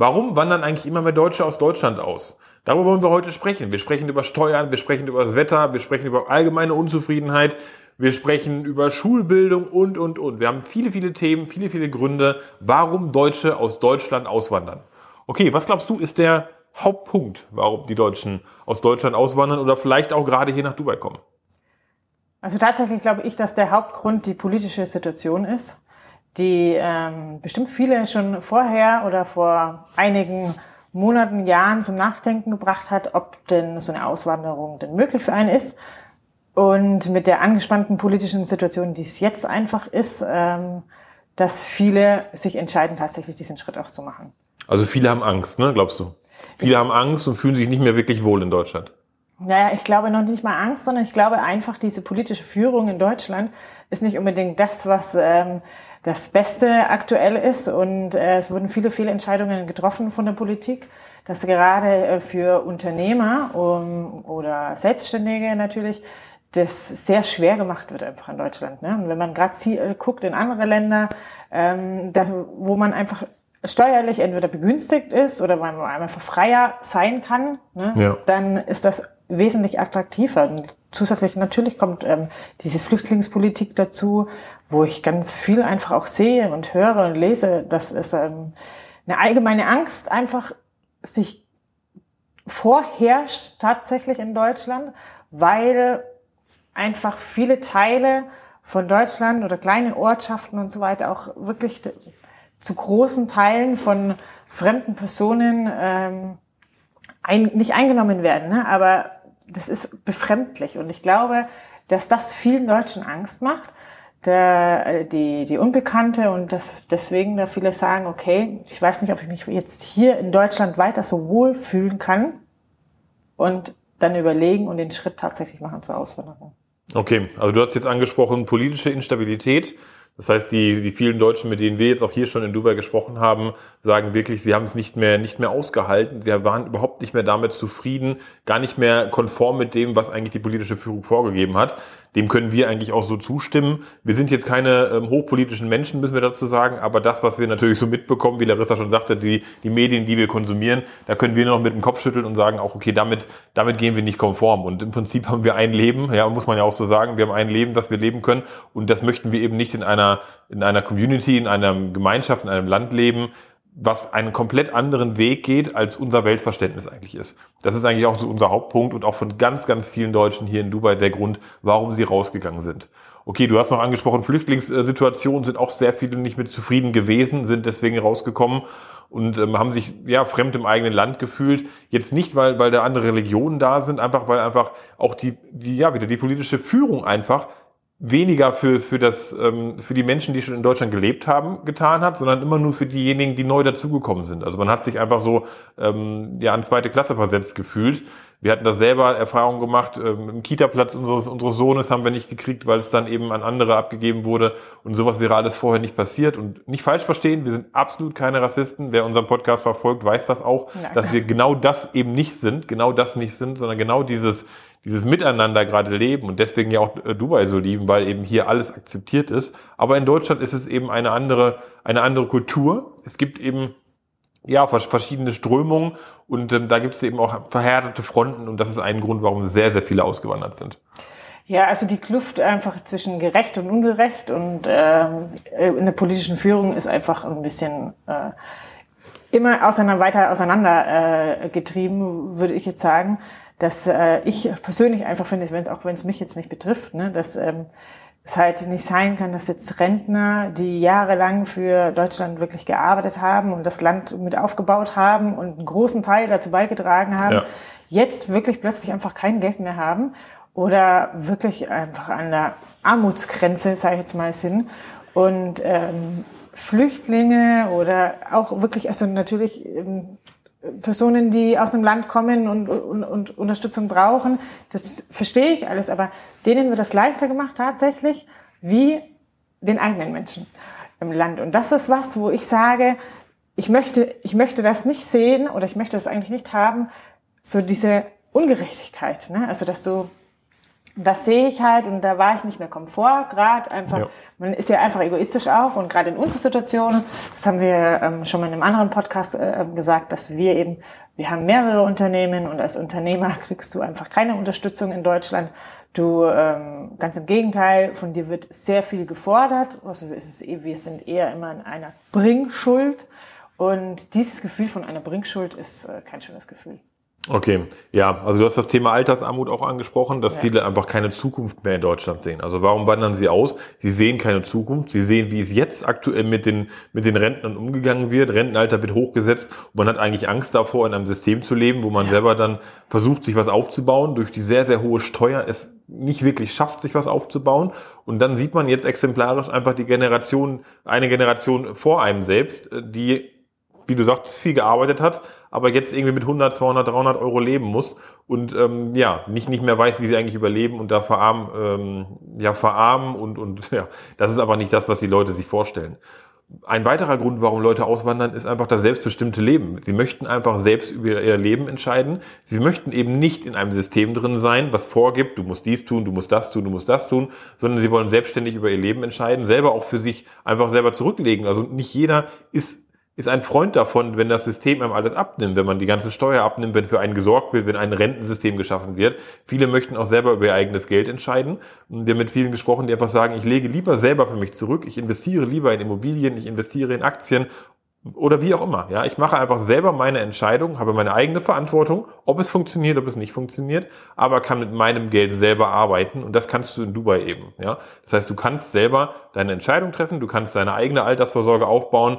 Warum wandern eigentlich immer mehr Deutsche aus Deutschland aus? Darüber wollen wir heute sprechen. Wir sprechen über Steuern, wir sprechen über das Wetter, wir sprechen über allgemeine Unzufriedenheit, wir sprechen über Schulbildung und, und, und. Wir haben viele, viele Themen, viele, viele Gründe, warum Deutsche aus Deutschland auswandern. Okay, was glaubst du, ist der Hauptpunkt, warum die Deutschen aus Deutschland auswandern oder vielleicht auch gerade hier nach Dubai kommen? Also tatsächlich glaube ich, dass der Hauptgrund die politische Situation ist, die ähm, bestimmt viele schon vorher oder vor einigen Monaten, Jahren zum Nachdenken gebracht hat, ob denn so eine Auswanderung denn möglich für einen ist. Und mit der angespannten politischen Situation, die es jetzt einfach ist, ähm, dass viele sich entscheiden, tatsächlich diesen Schritt auch zu machen. Also viele haben Angst, ne, glaubst du? Viele ich, haben Angst und fühlen sich nicht mehr wirklich wohl in Deutschland. Naja, ich glaube noch nicht mal Angst, sondern ich glaube einfach, diese politische Führung in Deutschland ist nicht unbedingt das, was ähm, das Beste aktuell ist. Und äh, es wurden viele, viele Entscheidungen getroffen von der Politik dass gerade äh, für Unternehmer um, oder Selbstständige natürlich das sehr schwer gemacht wird einfach in Deutschland. Ne? Und wenn man gerade äh, guckt in andere Länder, ähm, da, wo man einfach steuerlich entweder begünstigt ist oder man einfach freier sein kann, ne? ja. dann ist das wesentlich attraktiver. Und zusätzlich natürlich kommt ähm, diese Flüchtlingspolitik dazu, wo ich ganz viel einfach auch sehe und höre und lese, dass es ähm, eine allgemeine Angst einfach sich vorherrscht tatsächlich in Deutschland, weil einfach viele Teile von Deutschland oder kleine Ortschaften und so weiter auch wirklich zu großen Teilen von fremden Personen ähm, ein, nicht eingenommen werden. Ne? Aber das ist befremdlich und ich glaube, dass das vielen Deutschen Angst macht, der, äh, die, die Unbekannte und das, deswegen da viele sagen, okay, ich weiß nicht, ob ich mich jetzt hier in Deutschland weiter so wohl fühlen kann und dann überlegen und den Schritt tatsächlich machen zur Auswanderung. Okay, also du hast jetzt angesprochen politische Instabilität. Das heißt, die, die vielen Deutschen, mit denen wir jetzt auch hier schon in Dubai gesprochen haben, sagen wirklich, sie haben es nicht mehr, nicht mehr ausgehalten. Sie waren überhaupt nicht mehr damit zufrieden, gar nicht mehr konform mit dem, was eigentlich die politische Führung vorgegeben hat. Dem können wir eigentlich auch so zustimmen. Wir sind jetzt keine ähm, hochpolitischen Menschen, müssen wir dazu sagen, aber das, was wir natürlich so mitbekommen, wie Larissa schon sagte, die, die Medien, die wir konsumieren, da können wir nur noch mit dem Kopf schütteln und sagen auch, okay, damit, damit gehen wir nicht konform. Und im Prinzip haben wir ein Leben, ja, muss man ja auch so sagen, wir haben ein Leben, das wir leben können und das möchten wir eben nicht in einer, in einer Community, in einer Gemeinschaft, in einem Land leben, was einen komplett anderen Weg geht, als unser Weltverständnis eigentlich ist. Das ist eigentlich auch so unser Hauptpunkt und auch von ganz, ganz vielen Deutschen hier in Dubai der Grund, warum sie rausgegangen sind. Okay, du hast noch angesprochen, Flüchtlingssituationen sind auch sehr viele nicht mit zufrieden gewesen, sind deswegen rausgekommen und ähm, haben sich ja fremd im eigenen Land gefühlt. Jetzt nicht, weil, weil da andere Religionen da sind, einfach weil einfach auch die, die ja wieder die politische Führung einfach weniger für, für, das, ähm, für die Menschen, die schon in Deutschland gelebt haben, getan hat, sondern immer nur für diejenigen, die neu dazugekommen sind. Also man hat sich einfach so ähm, ja, an zweite Klasse versetzt gefühlt. Wir hatten da selber Erfahrungen gemacht. Ähm, Im Kita-Platz unseres, unseres Sohnes haben wir nicht gekriegt, weil es dann eben an andere abgegeben wurde. Und sowas wäre alles vorher nicht passiert. Und nicht falsch verstehen, wir sind absolut keine Rassisten. Wer unseren Podcast verfolgt, weiß das auch, ja. dass wir genau das eben nicht sind, genau das nicht sind, sondern genau dieses dieses Miteinander gerade leben und deswegen ja auch äh, Dubai so lieben, weil eben hier alles akzeptiert ist. Aber in Deutschland ist es eben eine andere, eine andere Kultur. Es gibt eben ja verschiedene Strömungen und ähm, da gibt es eben auch verhärtete Fronten und das ist ein Grund, warum sehr, sehr viele ausgewandert sind. Ja, also die Kluft einfach zwischen gerecht und ungerecht und ähm, in der politischen Führung ist einfach ein bisschen äh, immer auseinander, weiter auseinander äh, getrieben, würde ich jetzt sagen dass äh, ich persönlich einfach finde, wenn es auch wenn es mich jetzt nicht betrifft, ne, dass ähm, es halt nicht sein kann, dass jetzt Rentner, die jahrelang für Deutschland wirklich gearbeitet haben und das Land mit aufgebaut haben und einen großen Teil dazu beigetragen haben, ja. jetzt wirklich plötzlich einfach kein Geld mehr haben oder wirklich einfach an der Armutsgrenze, sage ich jetzt mal, sind und ähm, Flüchtlinge oder auch wirklich, also natürlich ähm, Personen, die aus einem Land kommen und, und, und Unterstützung brauchen. Das verstehe ich alles, aber denen wird das leichter gemacht tatsächlich wie den eigenen Menschen im Land. Und das ist was, wo ich sage, ich möchte, ich möchte das nicht sehen oder ich möchte das eigentlich nicht haben, so diese Ungerechtigkeit. Ne? Also, dass du das sehe ich halt und da war ich nicht mehr Komfort, gerade einfach, ja. man ist ja einfach egoistisch auch und gerade in unserer Situation, das haben wir ähm, schon mal in einem anderen Podcast äh, gesagt, dass wir eben, wir haben mehrere Unternehmen und als Unternehmer kriegst du einfach keine Unterstützung in Deutschland. Du, ähm, ganz im Gegenteil, von dir wird sehr viel gefordert, also es ist, eh, wir sind eher immer in einer Bringschuld und dieses Gefühl von einer Bringschuld ist äh, kein schönes Gefühl. Okay, ja, also du hast das Thema Altersarmut auch angesprochen, dass ja. viele einfach keine Zukunft mehr in Deutschland sehen. Also warum wandern sie aus? Sie sehen keine Zukunft. Sie sehen, wie es jetzt aktuell mit den, mit den Rentnern umgegangen wird. Rentenalter wird hochgesetzt und man hat eigentlich Angst davor, in einem System zu leben, wo man ja. selber dann versucht, sich was aufzubauen, durch die sehr, sehr hohe Steuer es nicht wirklich schafft, sich was aufzubauen. Und dann sieht man jetzt exemplarisch einfach die Generation, eine Generation vor einem selbst, die wie du sagst, viel gearbeitet hat, aber jetzt irgendwie mit 100, 200, 300 Euro leben muss und ähm, ja, nicht, nicht mehr weiß, wie sie eigentlich überleben und da verarmen, ähm, ja, verarmen und, und ja, das ist aber nicht das, was die Leute sich vorstellen. Ein weiterer Grund, warum Leute auswandern, ist einfach das selbstbestimmte Leben. Sie möchten einfach selbst über ihr Leben entscheiden. Sie möchten eben nicht in einem System drin sein, was vorgibt, du musst dies tun, du musst das tun, du musst das tun, sondern sie wollen selbstständig über ihr Leben entscheiden, selber auch für sich einfach selber zurücklegen. Also nicht jeder ist ist ein Freund davon, wenn das System einem alles abnimmt, wenn man die ganze Steuer abnimmt, wenn für einen gesorgt wird, wenn ein Rentensystem geschaffen wird. Viele möchten auch selber über ihr eigenes Geld entscheiden. Und wir haben mit vielen gesprochen, die einfach sagen, ich lege lieber selber für mich zurück, ich investiere lieber in Immobilien, ich investiere in Aktien oder wie auch immer. Ja, ich mache einfach selber meine Entscheidung, habe meine eigene Verantwortung, ob es funktioniert, ob es nicht funktioniert, aber kann mit meinem Geld selber arbeiten und das kannst du in Dubai eben. Ja, das heißt, du kannst selber deine Entscheidung treffen, du kannst deine eigene Altersvorsorge aufbauen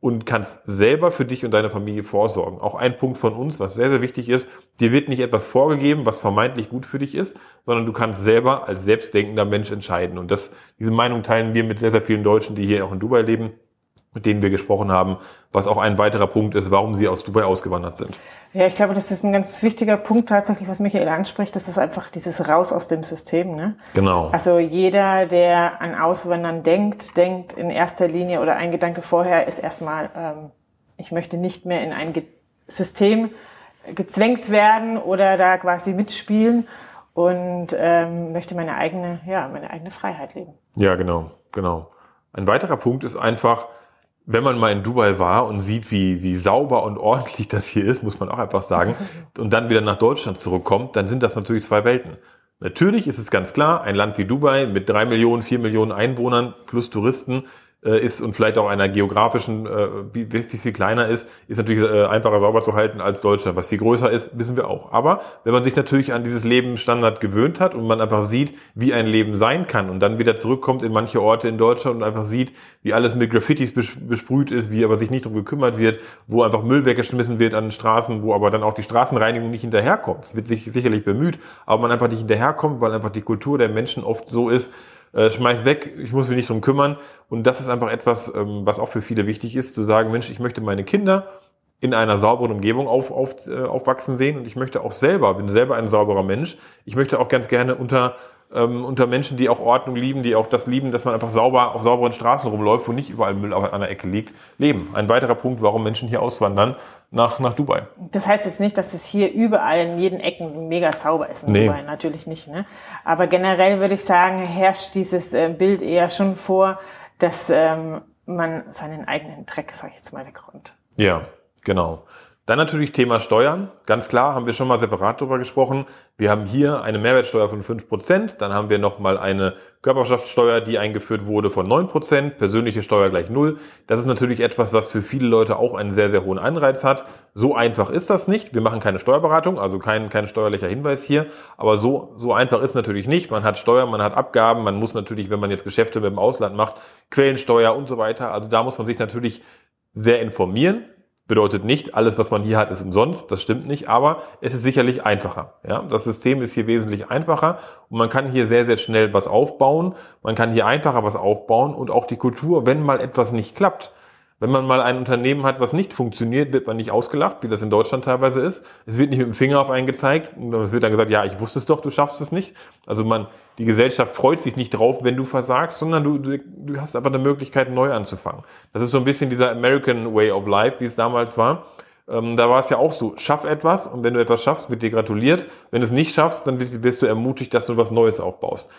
und kannst selber für dich und deine Familie vorsorgen. Auch ein Punkt von uns, was sehr, sehr wichtig ist, dir wird nicht etwas vorgegeben, was vermeintlich gut für dich ist, sondern du kannst selber als selbstdenkender Mensch entscheiden. Und das, diese Meinung teilen wir mit sehr, sehr vielen Deutschen, die hier auch in Dubai leben mit denen wir gesprochen haben, was auch ein weiterer Punkt ist, warum sie aus Dubai ausgewandert sind. Ja, ich glaube, das ist ein ganz wichtiger Punkt tatsächlich, was Michael anspricht. Das ist einfach dieses Raus aus dem System. Ne? Genau. Also jeder, der an Auswandern denkt, denkt in erster Linie oder ein Gedanke vorher ist erstmal, ähm, ich möchte nicht mehr in ein Ge System gezwängt werden oder da quasi mitspielen und ähm, möchte meine eigene, ja, meine eigene Freiheit leben. Ja, genau, genau. Ein weiterer Punkt ist einfach, wenn man mal in Dubai war und sieht, wie, wie sauber und ordentlich das hier ist, muss man auch einfach sagen, und dann wieder nach Deutschland zurückkommt, dann sind das natürlich zwei Welten. Natürlich ist es ganz klar, ein Land wie Dubai mit drei Millionen, vier Millionen Einwohnern plus Touristen äh, ist und vielleicht auch einer geografischen, äh, wie, wie viel kleiner ist, ist natürlich äh, einfacher sauber zu halten als Deutschland. Was viel größer ist, wissen wir auch. Aber wenn man sich natürlich an dieses Lebensstandard gewöhnt hat und man einfach sieht, wie ein Leben sein kann und dann wieder zurückkommt in manche Orte in Deutschland und einfach sieht, wie alles mit Graffitis besprüht ist, wie aber sich nicht darum gekümmert wird, wo einfach Müll weggeschmissen wird an den Straßen, wo aber dann auch die Straßenreinigung nicht hinterherkommt. Es wird sich sicherlich bemüht, aber man einfach nicht hinterherkommt, weil einfach die Kultur der Menschen oft so ist, äh, schmeiß weg, ich muss mich nicht drum kümmern. Und das ist einfach etwas, ähm, was auch für viele wichtig ist, zu sagen, Mensch, ich möchte meine Kinder in einer sauberen Umgebung auf, auf, äh, aufwachsen sehen und ich möchte auch selber, bin selber ein sauberer Mensch. Ich möchte auch ganz gerne unter ähm, unter Menschen, die auch Ordnung lieben, die auch das lieben, dass man einfach sauber auf sauberen Straßen rumläuft, wo nicht überall Müll auf einer Ecke liegt, leben. Ein weiterer Punkt, warum Menschen hier auswandern nach, nach Dubai. Das heißt jetzt nicht, dass es hier überall in jeden Ecken mega sauber ist in nee. Dubai, natürlich nicht. Ne? Aber generell würde ich sagen, herrscht dieses äh, Bild eher schon vor, dass ähm, man seinen eigenen Dreck, sage ich jetzt mal, wegräumt. Ja, genau. Dann natürlich Thema Steuern. Ganz klar, haben wir schon mal separat darüber gesprochen. Wir haben hier eine Mehrwertsteuer von 5%, dann haben wir nochmal eine Körperschaftssteuer, die eingeführt wurde von 9%, persönliche Steuer gleich null. Das ist natürlich etwas, was für viele Leute auch einen sehr, sehr hohen Anreiz hat. So einfach ist das nicht. Wir machen keine Steuerberatung, also kein, kein steuerlicher Hinweis hier. Aber so, so einfach ist natürlich nicht. Man hat Steuern, man hat Abgaben, man muss natürlich, wenn man jetzt Geschäfte mit dem Ausland macht, Quellensteuer und so weiter. Also da muss man sich natürlich sehr informieren Bedeutet nicht, alles, was man hier hat, ist umsonst. Das stimmt nicht, aber es ist sicherlich einfacher. Ja, das System ist hier wesentlich einfacher und man kann hier sehr, sehr schnell was aufbauen. Man kann hier einfacher was aufbauen und auch die Kultur, wenn mal etwas nicht klappt, wenn man mal ein Unternehmen hat, was nicht funktioniert, wird man nicht ausgelacht, wie das in Deutschland teilweise ist. Es wird nicht mit dem Finger auf einen gezeigt es wird dann gesagt, ja, ich wusste es doch, du schaffst es nicht. Also man, die Gesellschaft freut sich nicht drauf, wenn du versagst, sondern du, du, du hast aber eine Möglichkeit, neu anzufangen. Das ist so ein bisschen dieser American Way of Life, wie es damals war. Ähm, da war es ja auch so, schaff etwas und wenn du etwas schaffst, wird dir gratuliert. Wenn du es nicht schaffst, dann wirst du ermutigt, dass du was Neues aufbaust.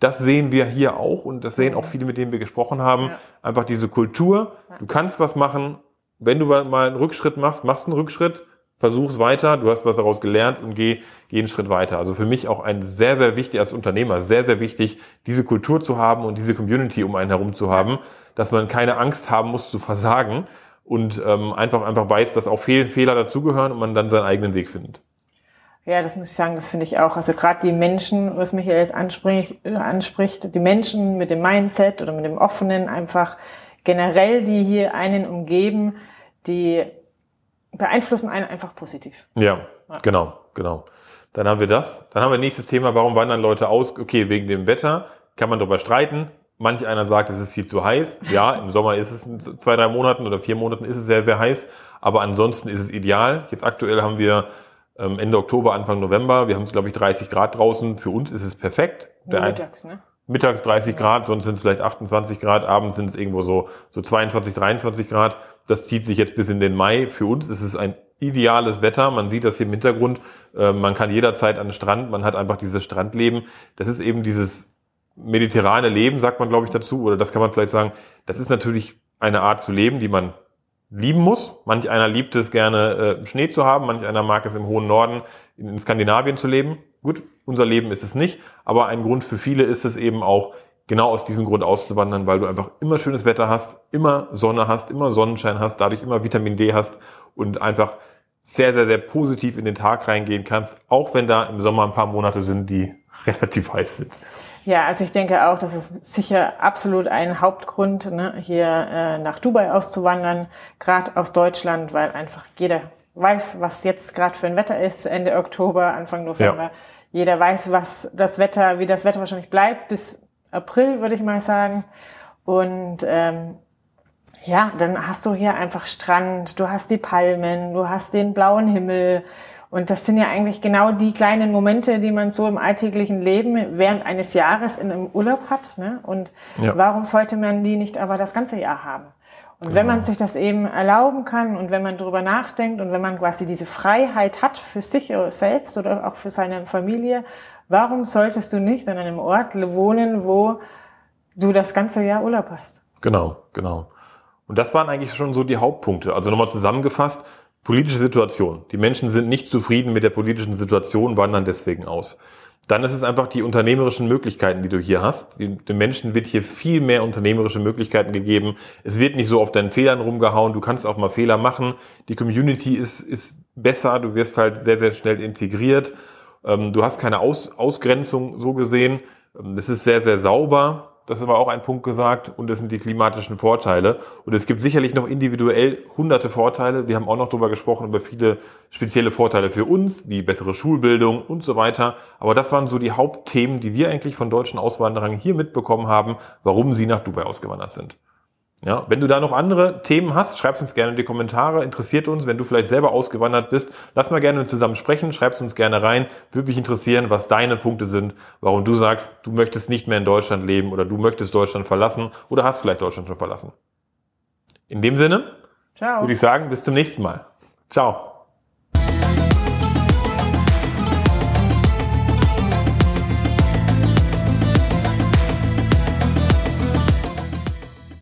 Das sehen wir hier auch und das sehen auch viele, mit denen wir gesprochen haben. Ja. Einfach diese Kultur. Du kannst was machen. Wenn du mal einen Rückschritt machst, machst einen Rückschritt, versuch's weiter. Du hast was daraus gelernt und geh, einen Schritt weiter. Also für mich auch ein sehr, sehr wichtig als Unternehmer, sehr, sehr wichtig, diese Kultur zu haben und diese Community um einen herum zu haben, dass man keine Angst haben muss zu versagen und ähm, einfach, einfach weiß, dass auch Fehl Fehler dazugehören und man dann seinen eigenen Weg findet. Ja, das muss ich sagen, das finde ich auch. Also gerade die Menschen, was Michael jetzt anspricht, anspricht, die Menschen mit dem Mindset oder mit dem offenen, einfach generell, die hier einen umgeben, die beeinflussen einen einfach positiv. Ja, ja, genau, genau. Dann haben wir das. Dann haben wir nächstes Thema, warum wandern Leute aus? Okay, wegen dem Wetter kann man darüber streiten. Manch einer sagt, es ist viel zu heiß. Ja, im Sommer ist es in zwei, drei Monaten oder vier Monaten ist es sehr, sehr heiß. Aber ansonsten ist es ideal. Jetzt aktuell haben wir ähm, Ende Oktober, Anfang November. Wir haben es, glaube ich, 30 Grad draußen. Für uns ist es perfekt. Nur mittags, ne? Mittags 30 Grad, sonst sind es vielleicht 28 Grad, abends sind es irgendwo so, so 22, 23 Grad. Das zieht sich jetzt bis in den Mai. Für uns ist es ein ideales Wetter. Man sieht das hier im Hintergrund. Äh, man kann jederzeit an den Strand. Man hat einfach dieses Strandleben. Das ist eben dieses mediterrane Leben, sagt man, glaube ich, dazu. Oder das kann man vielleicht sagen. Das ist natürlich eine Art zu leben, die man lieben muss. Manch einer liebt es gerne, äh, Schnee zu haben, manch einer mag es im hohen Norden in, Skandinavien zu leben. Gut, unser Leben ist es nicht, aber ein Grund für viele ist es eben auch, genau aus diesem Grund auszuwandern, weil du einfach immer schönes Wetter hast, immer Sonne hast, immer Sonnenschein hast, dadurch immer Vitamin D hast und einfach sehr, sehr, sehr positiv in den Tag reingehen kannst, auch wenn da im Sommer ein paar Monate sind, die relativ heiß sind. Ja, also ich denke auch, das ist sicher absolut ein Hauptgrund, ne, hier äh, nach Dubai auszuwandern, gerade aus Deutschland, weil einfach jeder weiß, was jetzt gerade für ein Wetter ist, Ende Oktober, Anfang November. Ja. Jeder weiß, was das Wetter, wie das Wetter wahrscheinlich bleibt bis April, würde ich mal sagen. Und ähm, ja, dann hast du hier einfach Strand, du hast die Palmen, du hast den blauen Himmel, und das sind ja eigentlich genau die kleinen Momente, die man so im alltäglichen Leben während eines Jahres in einem Urlaub hat. Ne? Und ja. warum sollte man die nicht aber das ganze Jahr haben? Und genau. wenn man sich das eben erlauben kann und wenn man darüber nachdenkt und wenn man quasi diese Freiheit hat für sich selbst oder auch für seine Familie, warum solltest du nicht an einem Ort wohnen, wo du das ganze Jahr Urlaub hast? Genau, genau. Und das waren eigentlich schon so die Hauptpunkte. Also nochmal zusammengefasst, Politische Situation. Die Menschen sind nicht zufrieden mit der politischen Situation, wandern deswegen aus. Dann ist es einfach die unternehmerischen Möglichkeiten, die du hier hast. Den Menschen wird hier viel mehr unternehmerische Möglichkeiten gegeben. Es wird nicht so auf deinen Fehlern rumgehauen. Du kannst auch mal Fehler machen. Die Community ist, ist besser. Du wirst halt sehr, sehr schnell integriert. Ähm, du hast keine Aus, Ausgrenzung so gesehen. Ähm, das ist sehr, sehr sauber das war auch ein Punkt gesagt, und das sind die klimatischen Vorteile. Und es gibt sicherlich noch individuell hunderte Vorteile. Wir haben auch noch darüber gesprochen, über viele spezielle Vorteile für uns, wie bessere Schulbildung und so weiter. Aber das waren so die Hauptthemen, die wir eigentlich von deutschen Auswanderern hier mitbekommen haben, warum sie nach Dubai ausgewandert sind. Ja, wenn du da noch andere Themen hast, schreib uns gerne in die Kommentare. Interessiert uns, wenn du vielleicht selber ausgewandert bist. Lass mal gerne zusammen sprechen. Schreib uns gerne rein. Würde mich interessieren, was deine Punkte sind, warum du sagst, du möchtest nicht mehr in Deutschland leben oder du möchtest Deutschland verlassen oder hast vielleicht Deutschland schon verlassen. In dem Sinne Ciao. würde ich sagen, bis zum nächsten Mal. Ciao.